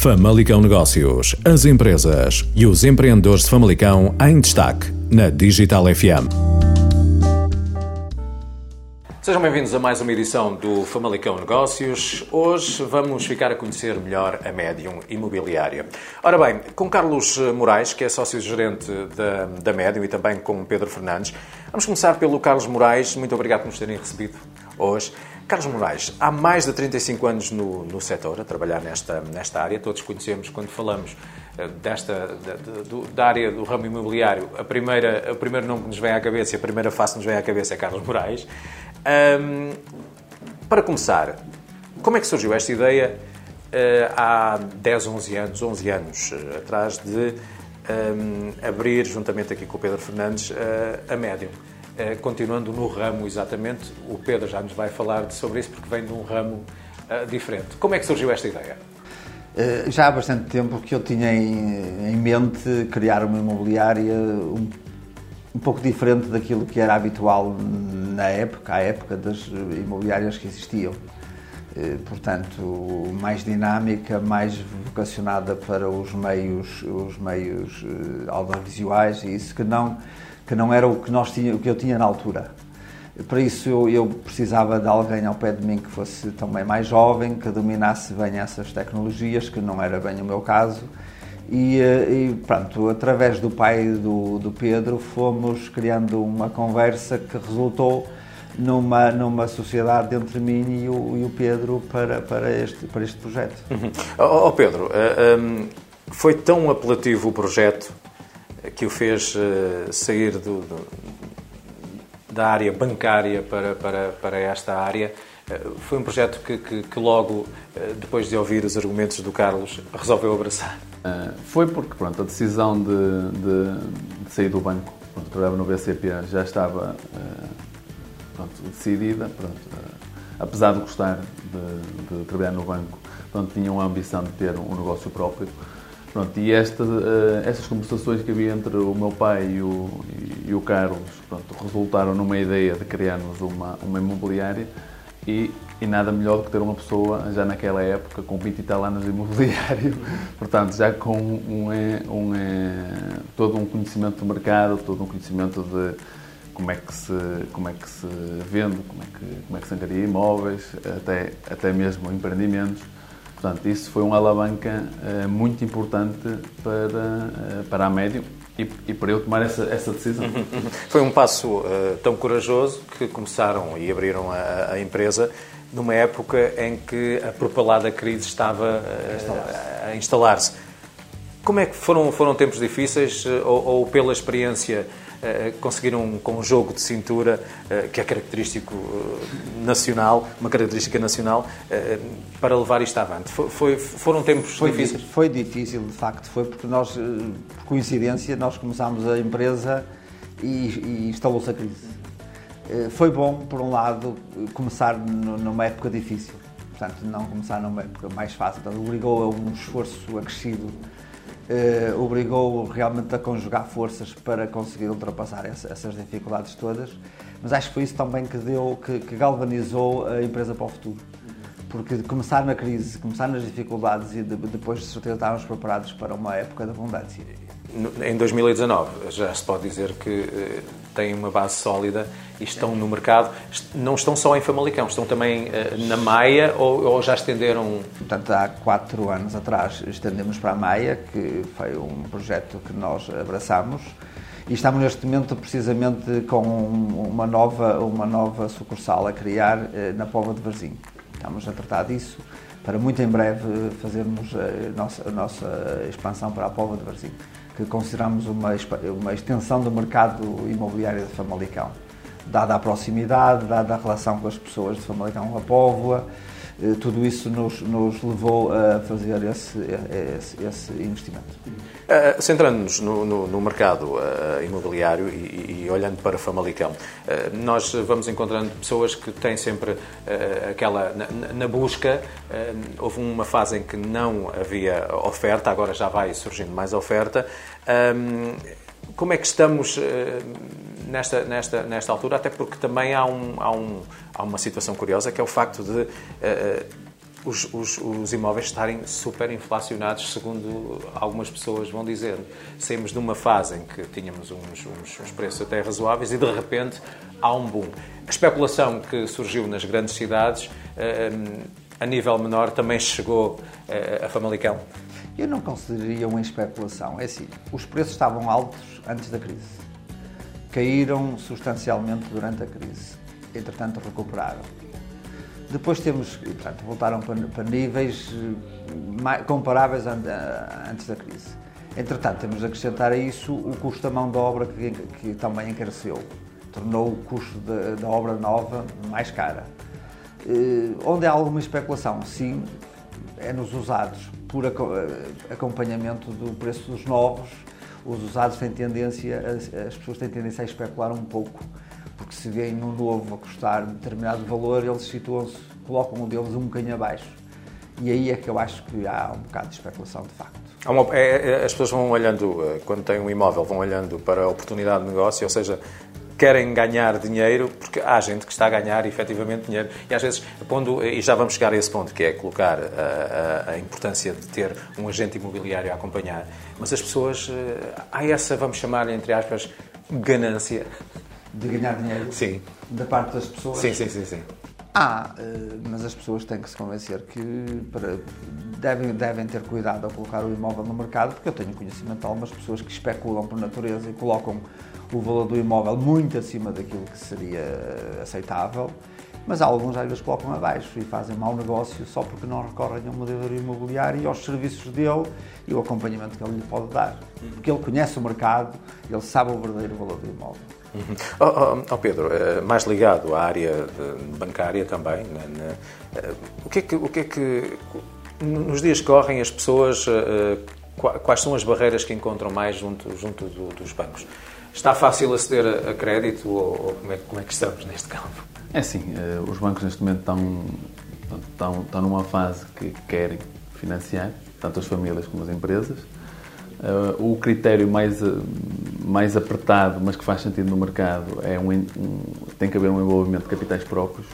Famalicão Negócios, as empresas e os empreendedores de Famalicão em destaque na Digital FM. Sejam bem-vindos a mais uma edição do Famalicão Negócios. Hoje vamos ficar a conhecer melhor a Medium Imobiliária. Ora bem, com Carlos Moraes, que é sócio-gerente da, da Medium, e também com Pedro Fernandes. Vamos começar pelo Carlos Moraes. Muito obrigado por nos terem recebido hoje. Carlos Moraes, há mais de 35 anos no, no setor, a trabalhar nesta, nesta área. Todos conhecemos, quando falamos eh, desta, da, do, da área do ramo imobiliário, a primeira, o primeiro nome que nos vem à cabeça, a primeira face que nos vem à cabeça é Carlos Moraes. Um, para começar, como é que surgiu esta ideia uh, há 10, 11 anos, 11 anos uh, atrás de um, abrir, juntamente aqui com o Pedro Fernandes, uh, a Medium? Eh, continuando no ramo exatamente, o Pedro já nos vai falar sobre isso porque vem de um ramo uh, diferente. Como é que surgiu esta ideia? Uh, já há bastante tempo que eu tinha em, mente criar uma imobiliária um, um, pouco diferente daquilo que era habitual na época, à época das imobiliárias que existiam. Portanto, mais dinâmica, mais vocacionada para os meios, os meios audiovisuais e isso que não que não era o que, nós tinha, o que eu tinha na altura. Para isso eu, eu, precisava de alguém ao pé de mim que fosse também mais jovem, que dominasse bem essas tecnologias, que não era bem o meu caso. E, eh, e pronto, através do pai do, do Pedro fomos criando uma conversa que resultou numa, numa sociedade entre mim e o, e o Pedro para, para, este, para este projeto. Uhum. Oh, Pedro, uh, eh, um, ehm, foi tão apelativo o projeto que o fez uh, sair do, do, da área bancária para, para, para esta área. Uh, foi um projeto que, que, que logo, uh, depois de ouvir os argumentos do Carlos, resolveu abraçar. foi porque pronto, a decisão de, de, de sair do banco, pronto, trabalhava no BCP, já estava pronto, decidida. Pronto, apesar de gostar de, de, trabalhar no banco, pronto, tinha uma ambição de ter um negócio próprio. Pronto, e esta, uh, estas conversações que havia entre o meu pai e o, e, o Carlos pronto, resultaram numa ideia de criarmos uma, uma imobiliária e, e, nada melhor do que ter uma pessoa já naquela época com 20 e tal anos de imobiliário, portanto já com um, é, um, é, todo um conhecimento do mercado, todo um conhecimento de como é que se, como é que se vende, como é que, como é que se angaria imóveis, até, até mesmo empreendimentos. Portanto, isso foi uma alavanca uh, muito importante para, uh, para a médio e, e, para eu tomar essa, essa decisão. Uhum, uhum. Foi um passo uh, tão corajoso que começaram e abriram a, a, empresa numa época em que a propalada crise estava a instalar-se. Como é que foram, foram tempos difíceis ou, ou pela experiência conseguiram com um jogo de cintura eh, que é característico eh, nacional, uma característica nacional, para levar isto avante. Foi, foi, foram tempos foi, difíceis? Foi difícil, de facto, foi porque nós, por coincidência, nós começámos a empresa e, e instalou-se a crise. Foi bom, por um lado, começar numa época difícil. Portanto, não começar numa época mais fácil. Portanto, obrigou a um esforço acrescido eh, obrigou realmente a conjugar forças para conseguir ultrapassar essa, essas dificuldades todas. Mas acho que foi isso também que deu, que, que galvanizou a empresa para o futuro. Porque começar na crise, começar nas dificuldades e de, depois de certeza estávamos preparados para uma época de abundância. Em 2019 já se pode dizer que uh, têm uma base sólida e estão no mercado. Não estão só em Famalicão, estão também uh, na Maia ou, ou, já estenderam? Portanto, há quatro anos atrás estendemos para a Maia, que foi um projeto que nós abraçamos e estamos neste momento precisamente com uma nova, uma nova sucursal a criar uh, na Pova de Varzim. Estamos a tratar disso para muito em breve fazermos a nossa, a nossa expansão para a Pova de Varzim que consideramos uma, uma extensão do mercado imobiliário de Famalicão. Dada a proximidade, dada a relação com as pessoas de Famalicão a Póvoa, eh, tudo isso nos, nos, levou a fazer esse, esse, esse investimento. Uh, Centrando-nos no, no, no, mercado uh, imobiliário e, e, olhando para Famalicão, uh, nós vamos encontrando pessoas que têm sempre aquela. Na, na busca, houve uma fase em que não havia oferta, agora já vai surgindo mais oferta. Como é que estamos nesta, nesta, nesta altura, até porque também há, um, há, um, há uma situação curiosa que é o facto de uh, os, os, os, imóveis estarem super inflacionados, segundo algumas pessoas vão dizendo. Saímos de uma fase em que tínhamos uns, uns, uns, preços até razoáveis e de repente há um boom. A especulação que surgiu nas grandes cidades, a nível menor, também chegou a Famalicão. Eu não consideraria uma especulação. É assim, os preços estavam altos antes da crise. Caíram substancialmente durante a crise. Entretanto, recuperaram depois temos, portanto, voltaram para, para níveis eh, comparáveis antes da crise. Entretanto, temos de acrescentar a isso o custo da mão de obra que, que também encareceu. Tornou o custo da, da obra nova mais cara. Eh, onde há alguma especulação? Sim, é nos usados, por eh, acompanhamento do preço dos novos. Os usados têm tendência, as, as pessoas têm tendência a especular um pouco porque se vêem um novo a custar determinado valor, eles situam-se, colocam um deles um bocadinho abaixo. E aí é que eu acho que há um bocado de especulação, de facto. Uma, é, é, as pessoas vão olhando, eh, quando têm um imóvel, vão olhando para a oportunidade de negócio, ou seja, querem ganhar dinheiro, porque há gente que está a ganhar efetivamente dinheiro. E às vezes, quando, e já vamos chegar a esse ponto, que é colocar a, a, a importância de ter um agente imobiliário a acompanhar, mas as pessoas, eh, há essa, vamos chamar, entre aspas, ganância de ganhar dinheiro sim. da parte das pessoas. Sim, sim, sim, sim. Ah, mas as pessoas têm que se convencer que para, devem, devem ter cuidado ao colocar o imóvel no mercado, porque eu tenho conhecimento de algumas pessoas que especulam por natureza e colocam o valor do imóvel muito acima daquilo que seria aceitável, mas alguns às vezes colocam abaixo e fazem mau negócio só porque não recorrem a um mediador imobiliário e aos serviços dele e o acompanhamento que ele lhe pode dar. Porque ele conhece o mercado, ele sabe o verdadeiro valor do imóvel. Uhum. Oh, oh, oh, Pedro, eh, mais ligado à área bancária também, né, né, o, que é que, o que é que nos dias que correm as pessoas, eh, quais são as barreiras que encontram mais junto, junto do, dos bancos? Está fácil aceder a, crédito ou, como, é, como é que estamos neste campo? É sim, os bancos neste momento estão, estão, estão numa fase que querem financiar, tanto as famílias como as empresas. Uh, o critério mais, uh, mais apertado, mas que faz sentido no mercado, é um, um, tem que haver um envolvimento de capitais próprios,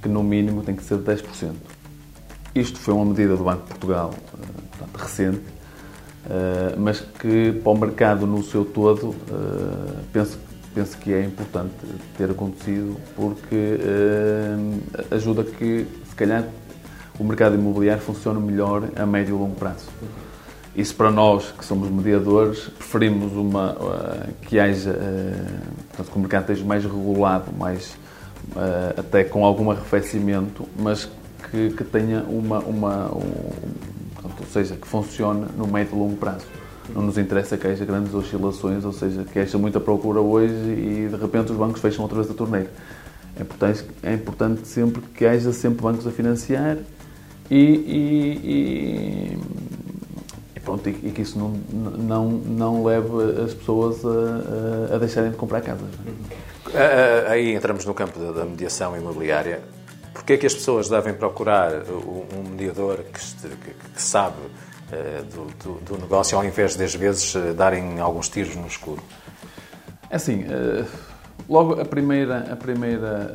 que no mínimo tem que ser de 10%. Isto foi uma medida do Banco de Portugal, portanto, recente, mas que para o mercado no seu todo, penso, penso que é importante ter acontecido, porque ajuda que, se calhar, o mercado imobiliário funcione melhor a médio e longo prazo. Isso para nós, que somos mediadores, preferimos uma, que haja, portanto, que o mercado esteja mais regulado, mais, até com algum arrefecimento, mas que, que tenha uma, uma um, seja, que funcione no médio e longo prazo. Não nos interessa que haja grandes oscilações, ou seja, que haja muita procura hoje e de repente os bancos fecham outra vez a torneira. É importante, é importante sempre que haja sempre bancos a financiar e, e, e pronto, e, que isso não, não, não leve as pessoas a, a deixarem de comprar casas. É? Aí entramos no campo da mediação imobiliária. Porquê é que as pessoas devem procurar um mediador que, que sabe eh, do, do, do, negócio ao invés de, às vezes, eh, darem alguns tiros no escuro? É assim, eh, logo a primeira, a primeira,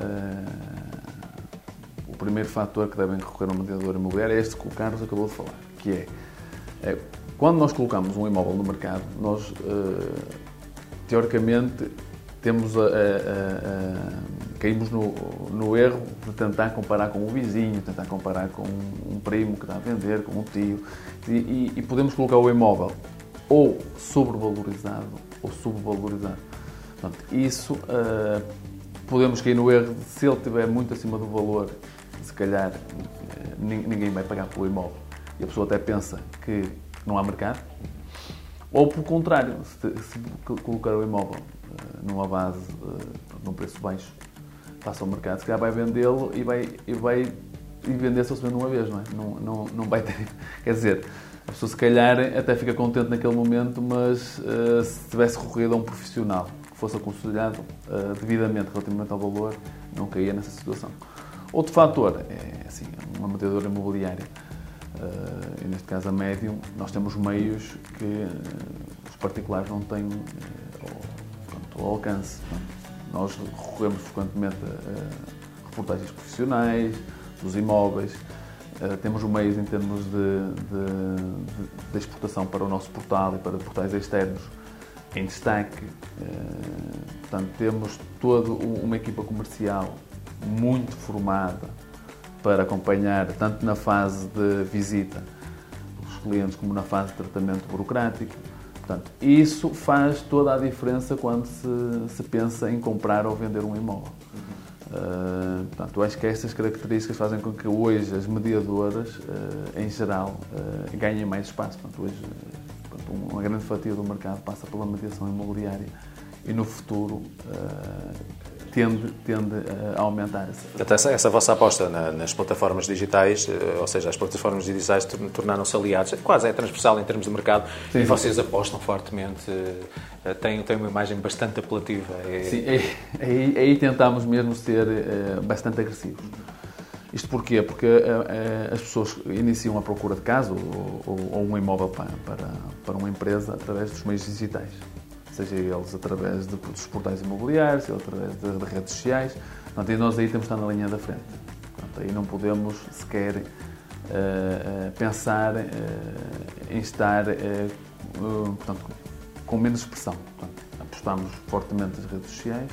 o primeiro fator que devem recorrer a um mediador imobiliário é este que o Carlos acabou de falar, que é, é quando nós colocamos um imóvel no mercado, nós, teoricamente, temos a, a, a, caímos no, no, erro de tentar comparar com o vizinho, tentar comparar com um primo que está a vender, com um tio, e, e, e podemos colocar o imóvel ou sobrevalorizado ou subvalorizado. Portanto, isso uh, podemos cair no erro de se ele estiver muito acima do valor, se calhar uh, ninguém vai pagar pelo imóvel. E a pessoa até pensa que não há mercado. Ou, pelo contrário, se, se colocar o imóvel uh, numa base, num preço baixo, passa ao mercado, se calhar vai vendê-lo e vai, e vai e vender só uma vez, não é? Não, não, não vai ter. Quer dizer, a pessoa se calhar até fica contente naquele momento, mas uh, se tivesse recorrido a um profissional que fosse aconselhado uh, devidamente relativamente ao valor, não caía nessa situação. Outro fator é assim, uma mediadora imobiliária uh, e neste caso a médium, nós temos meios que os particulares não têm ao alcance. Nós recorremos frequentemente a, reportagens profissionais, dos imóveis, Uh, temos meios em termos de, de, de, exportação para o nosso portal e para portais externos em destaque. Uh, portanto, temos toda uma equipa comercial muito formada para acompanhar, tanto na fase de visita dos clientes como na fase de tratamento burocrático. Portanto, isso faz toda a diferença quando se, se pensa em comprar ou vender um imóvel. Uh, portanto, acho que estas características fazem com que hoje as mediadoras, uh, em geral, uh, ganhem mais espaço. Portanto, hoje, portanto, uma grande fatia do mercado passa pela mediação imobiliária e no futuro tende, tende a aumentar. Portanto, essa, essa vossa aposta na, nas plataformas digitais, ou seja, as plataformas digitais tornaram-se aliados, quase é transversal em termos de mercado, sim, e vocês apostam fortemente eh, tem, tem uma imagem bastante apelativa. É... Sim, aí, aí tentámos mesmo ser bastante agressivos. Isto porquê? Porque as pessoas iniciam a procura de casa ou, ou, ou um imóvel para, para, para, uma empresa através dos meios digitais. Seja eles através de, dos portais imobiliários, seja através de, de, redes sociais. Portanto, e nós aí temos de estar na linha da frente. Portanto, aí não podemos sequer uh, pensar em estar portanto, com menos expressão. Portanto, apostamos fortemente nas redes sociais,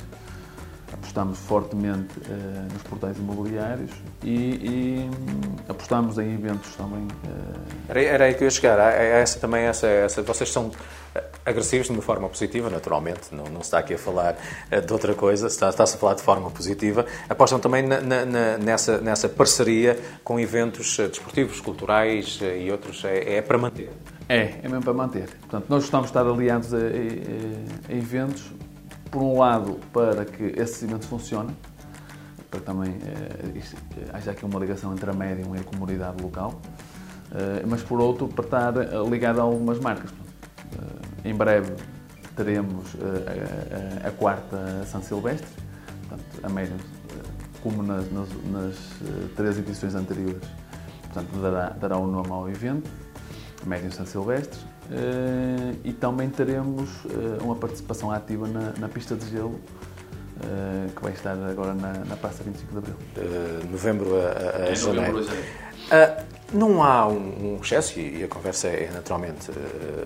apostamos fortemente uh, nos portais imobiliários e, e hum, apostamos em eventos também. Uh... Era, era aí que eu ia chegar. Essa, também essa, essa, vocês são eh, agressivos de uma forma positiva, naturalmente, não, não se está aqui a falar de outra coisa, está-se está a falar de forma positiva. Apostam também na, na, nessa, nessa parceria com eventos desportivos, culturais e outros. É, é para manter. É, é mesmo para manter. Portanto, nós gostamos de estar aliados a, a, a eventos, por um lado, para que esses eventos funcionem, para também é, isto, haja aqui uma ligação entre a médium e a comunidade local, é, mas por outro, para estar ligado a algumas marcas. Em breve teremos a, a, quarta São Silvestre, portanto, a médium, como nas, nas, nas três edições anteriores, portanto, dará, dará o um nome ao evento. Médium São Silvestre, e também teremos uh, uma participação ativa na, na pista de gelo, uh, que vai estar agora na, na Praça 25 de Abril. De novembro a, a, a é janeiro. não há um, um, excesso, e a conversa é naturalmente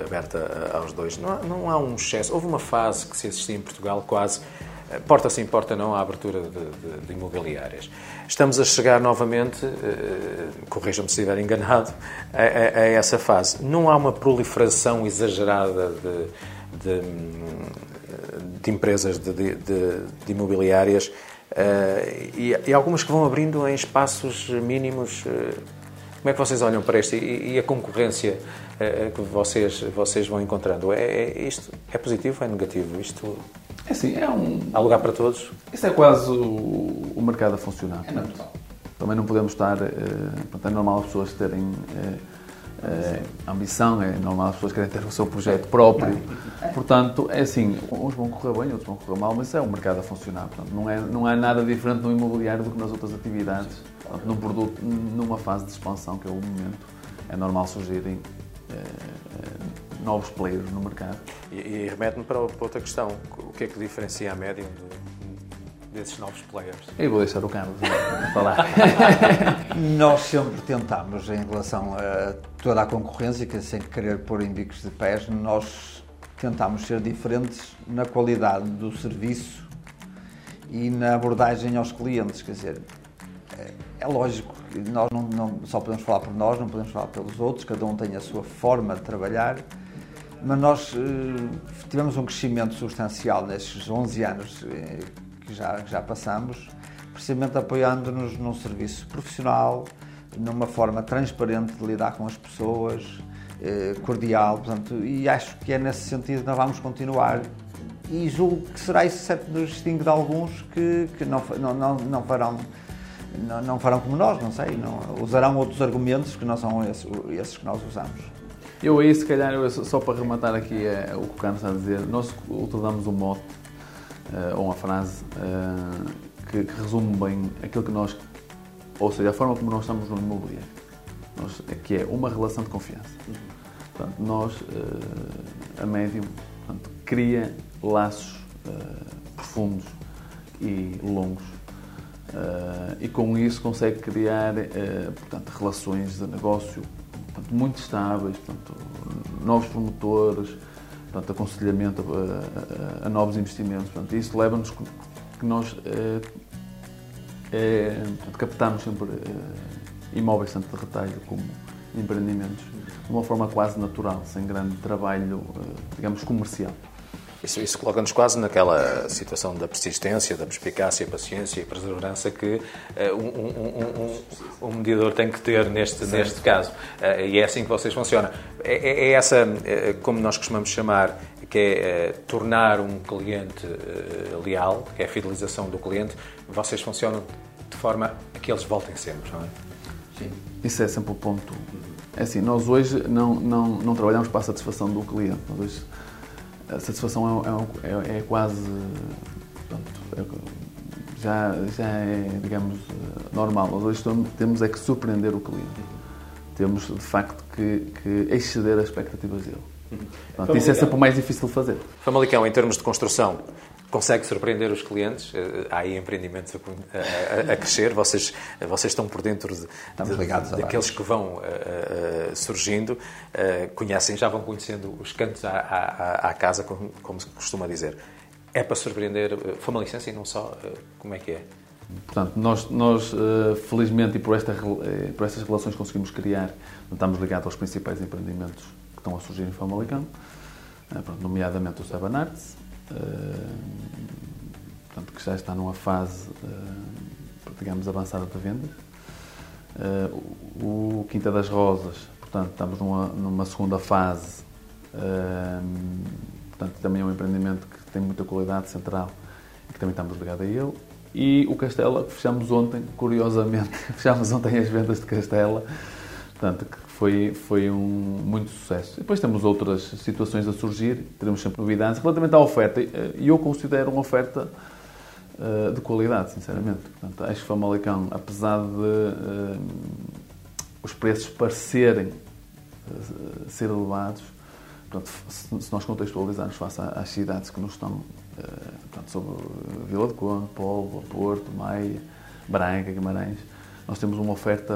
aberta aos dois, não há, não há um excesso. Houve uma fase que se assistia em Portugal quase porta sim, porta não, a abertura de, de, de imobiliárias. Estamos a chegar novamente, uh, corrijam-me se estiver enganado, a, a, a, essa fase. Não há uma proliferação exagerada de, de, de empresas de, imobiliárias uh, e, e, algumas que vão abrindo em espaços mínimos. Como é que vocês olham para isto e, e a concorrência que vocês, vocês vão encontrando? É, é, isto é positivo ou é negativo? Isto é assim, é um... Há lugar para todos? Isso é quase o, o mercado a funcionar. É natural. Também não podemos estar... Uh, é normal as pessoas terem uh, uh, ambição, é normal as pessoas querem ter o seu projeto próprio. Portanto, é assim, uns vão correr bem, outros vão correr mal, mas isso é o mercado a funcionar. Portanto, não, é, não é nada diferente no imobiliário do que nas outras atividades. Portanto, num produto, numa fase de expansão, que é o momento, é normal surgirem novos players no mercado. E, e remete-me para outra questão. O que é que diferencia a Medium de, desses novos players? Eu vou deixar o Carlos falar. Nós sempre tentamos, em relação a toda a concorrência, que sem querer pôr em bicos de pés, nós tentamos ser diferentes na qualidade do serviço e na abordagem aos clientes. Quer dizer, é, é lógico que nós não, não, só podemos falar por nós, não podemos falar pelos outros, cada um tem a sua forma de trabalhar mas nós eh, tivemos um crescimento substancial nestes 11 anos eh, que já, que já passamos, precisamente apoiando-nos num serviço profissional, numa forma transparente de lidar com as pessoas, eh, cordial, portanto, e acho que é nesse sentido que nós vamos continuar. E julgo que será isso certo nos distingue de alguns que, que não, não, não, farão não, não farão como nós, não sei, não, usarão outros argumentos que não são esses, esses que nós usamos. Eu aí, se calhar, eu, só para rematar aqui é, o que o Carlos está a dizer, nós utilizamos um mote uh, ou uma frase uh, que, que, resume bem aquilo que nós, ou seja, a forma como nós estamos no imobiliário, nós, que é uma relação de confiança. Portanto, nós, uh, a médium, portanto, cria laços profundos e longos e com isso consegue criar portanto, relações de negócio portanto, muito estáveis, portanto, novos promotores, portanto, aconselhamento a, a, a novos investimentos. Portanto, isso leva-nos que nós uh, captamos sempre imóveis tanto de retalho como empreendimentos de uma forma quase natural, sem grande trabalho, digamos, comercial. Isso, isso coloca-nos quase naquela situação da persistência, da perspicácia, paciência e perseverança que uh, um, um, um, um, mediador tem que ter neste, neste caso. Uh, e é assim que vocês funcionam. É, é, é essa, uh, como nós costumamos chamar, que é tornar um cliente leal, que é a fidelização do cliente. Vocês funcionam de forma a que eles voltem sempre, não é? Sim. Isso é sempre o ponto. É assim, nós hoje não, não, não trabalhamos para a satisfação do cliente. Nós hoje a satisfação é, é, é quase. Pronto, já, já é, digamos, normal. Nós hoje temos é que surpreender o cliente. Temos, de facto, que, que exceder as expectativas dele. Pronto, isso é sempre o mais difícil de fazer. Famalicão, em termos de construção, consegue surpreender os clientes? Eh, há aí empreendimentos a, a, a crescer, vocês, vocês estão por dentro de, de, daqueles que vão uh, uh, surgindo, uh, conhecem, já vão conhecendo os cantos à, à, à casa, como, como, se costuma dizer. É para surpreender Famalicense e não só, como é que é? Portanto, nós, nós felizmente, e por, esta, por estas relações conseguimos criar, estamos ligados aos principais empreendimentos que estão a surgir em Famalicão, nomeadamente o Seven Arts, portanto, que já está numa fase, digamos, avançada de venda. o Quinta das Rosas, portanto, estamos numa, numa segunda fase. portanto, também é um empreendimento que tem muita qualidade central e que também estamos ligados a ele. E o Castela, fechamos ontem, curiosamente, fechamos ontem as vendas de Castela, portanto, que foi, foi um muito sucesso. Depois temos outras situações a surgir, teremos sempre novidades. Relativamente à oferta, eh, eu considero uma oferta uh, de qualidade, sinceramente. Portanto, acho que Famalicão, apesar de uh, os preços parecerem uh, ser elevados, portanto, se, nós contextualizarmos face às cidades que nos estão, portanto, sobre Vila de Conde, Póvoa, Porto, Maia, Braga, Guimarães, nós temos uma oferta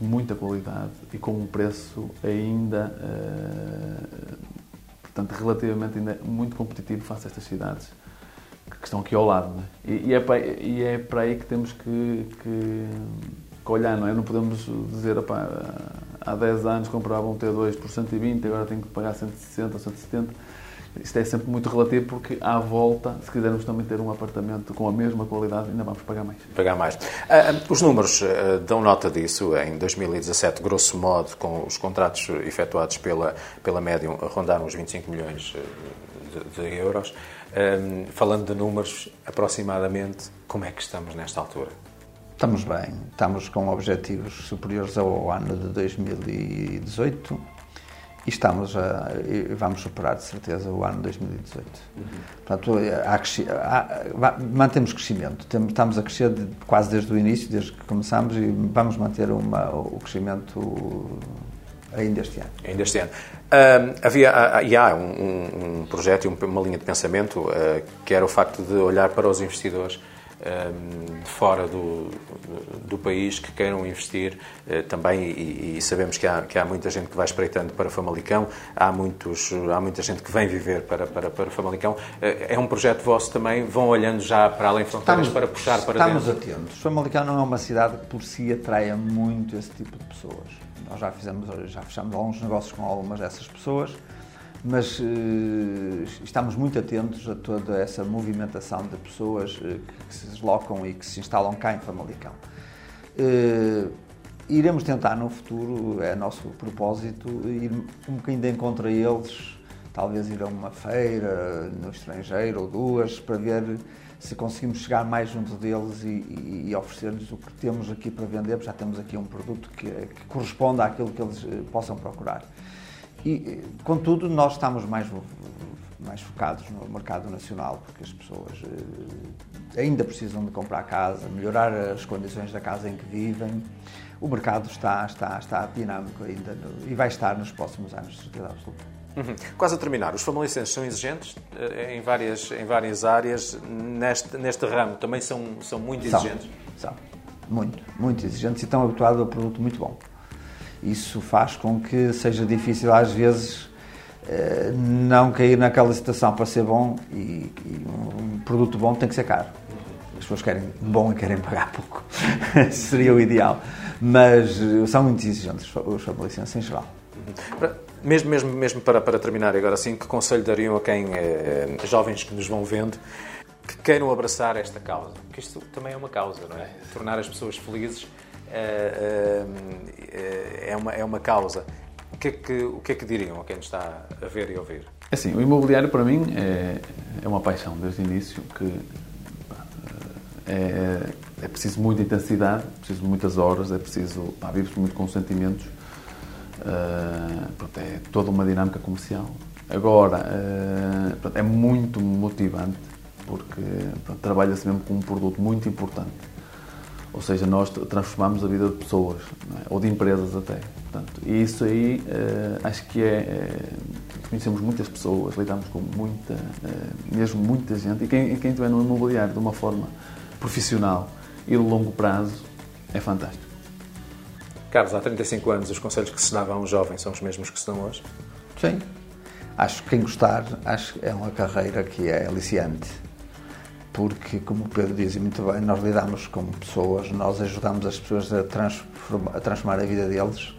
de muita qualidade e com um preço ainda, uh, portanto, relativamente ainda muito competitivo face a estas cidades que estão aqui ao lado. É? E, e, é para, e, é para, aí que temos que, que, que olhar, não é? Não podemos dizer, opá, há 10 anos comprava um T2 por 120, agora tenho que pagar 160 ou 170 isto é sempre muito relativo porque à volta, se quisermos também ter um apartamento com a mesma qualidade, ainda vamos pagar mais. Pagar mais. Uh, os números uh, dão nota disso. Em 2017, grosso modo, com os contratos efetuados pela, pela Medium, rondaram os 25 milhões de, de euros. Uh, falando de números, aproximadamente, como é que estamos nesta altura? Estamos bem. Estamos com objetivos superiores ao ano de 2018 e estamos a, e vamos superar de certeza o ano 2018. Uhum. Portanto, há, há, mantemos crescimento, estamos a crescer de, quase desde o início, desde que começamos e vamos manter uma, o crescimento ainda este ano. Ainda este ano. Uh, havia e há um, um projeto e uma linha de pensamento uh, que era o facto de olhar para os investidores de fora do, do país que queiram investir eh, também e, e sabemos que há, que há muita gente que vai espreitando para Famalicão, há, muitos, há muita gente que vem viver para, para, para Famalicão. Eh, é um projeto vosso também? Vão olhando já para além fronteiras para puxar para estamos dentro? Estamos atentos. Famalicão não é uma cidade que por si atraia muito esse tipo de pessoas. Nós já fizemos, já fechamos alguns negócios com algumas dessas pessoas mas uh, estamos muito atentos a toda essa movimentação de pessoas uh, que, se deslocam e que se instalam cá em Famalicão. Uh, iremos tentar no futuro, é nosso propósito, ir um bocadinho de encontro a eles, talvez ir a uma feira no estrangeiro ou duas, para ver se conseguimos chegar mais junto deles e, e, e oferecer-lhes o que temos aqui para vender, já temos aqui um produto que, que corresponde àquilo que eles possam procurar. E, contudo, nós estamos mais, mais focados no mercado nacional, porque as pessoas eh, ainda precisam de comprar casa, melhorar as condições da casa em que vivem. O mercado está, está, está dinâmico ainda e vai estar nos próximos anos, de certeza absoluta. Uhum. Quase a terminar, os famalicenses são exigentes em várias, em várias áreas, neste, neste ramo também são, são muito exigentes? São, são, muito, muito exigentes e estão habituados a um produto muito bom. Isso faz com que seja difícil às vezes não cair naquela situação para ser bom e, e um produto bom tem que ser caro. As pessoas querem bom e querem pagar pouco. Seria o ideal. Mas são muito exigentes os famalicenses em geral. Mesmo, mesmo, mesmo para, para terminar agora assim, que conselho dariam a quem, eh, jovens que nos vão vendo, que queiram abraçar esta causa? Porque isto também é uma causa, não é? Tornar as pessoas felizes eh, eh, é, uma, é uma causa. O que, é que, o que é que diriam a quem está a ver e ouvir? Assim, o imobiliário para mim é, é uma paixão desde o início que é, é preciso muita intensidade, é preciso muitas horas, é preciso pá, vives muito com sentimentos. Uh, pronto, é toda uma dinâmica comercial. Agora, uh, pronto, é muito motivante porque trabalha-se mesmo com um produto muito importante. Ou seja, nós transformamos a vida de pessoas, é? ou de empresas até. Portanto, e isso aí uh, acho que é, é, Conhecemos muitas pessoas, lidamos com muita, mesmo muita gente, e quem, quem estiver no imobiliário de uma forma profissional e de longo prazo é fantástico. Carlos, há 35 anos os conselhos que se davam a um jovem são os mesmos que se dão hoje? Sim. Acho que quem gostar, acho que é uma carreira que é aliciante. Porque, como o Pedro diz muito bem, nós lidamos com pessoas, nós ajudamos as pessoas a, transformar a, transformar a vida deles.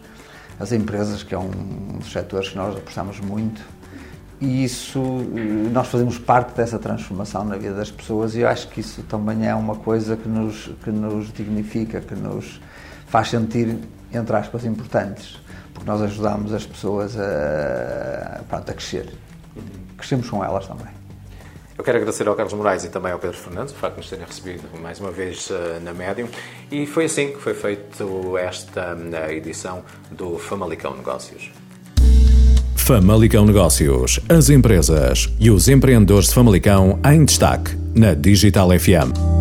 As empresas, que é um dos setores que nós apostamos muito, e isso, nós fazemos parte dessa transformação na vida das pessoas e eu acho que isso também é uma coisa que nos, que nos dignifica, que nos faz sentir entre aspas, importantes, porque nós ajudamos as pessoas a, pronto, a crescer. Crescemos com elas também. Eu quero agradecer ao Carlos Moraes e também ao Pedro Fernandes o facto de nos terem recebido mais uma vez uh, na Médium. E foi assim que foi feita esta uh, edição do Famalicão Negócios. Famalicão Negócios. As empresas e os empreendedores de Famalicão em destaque na Digital FM.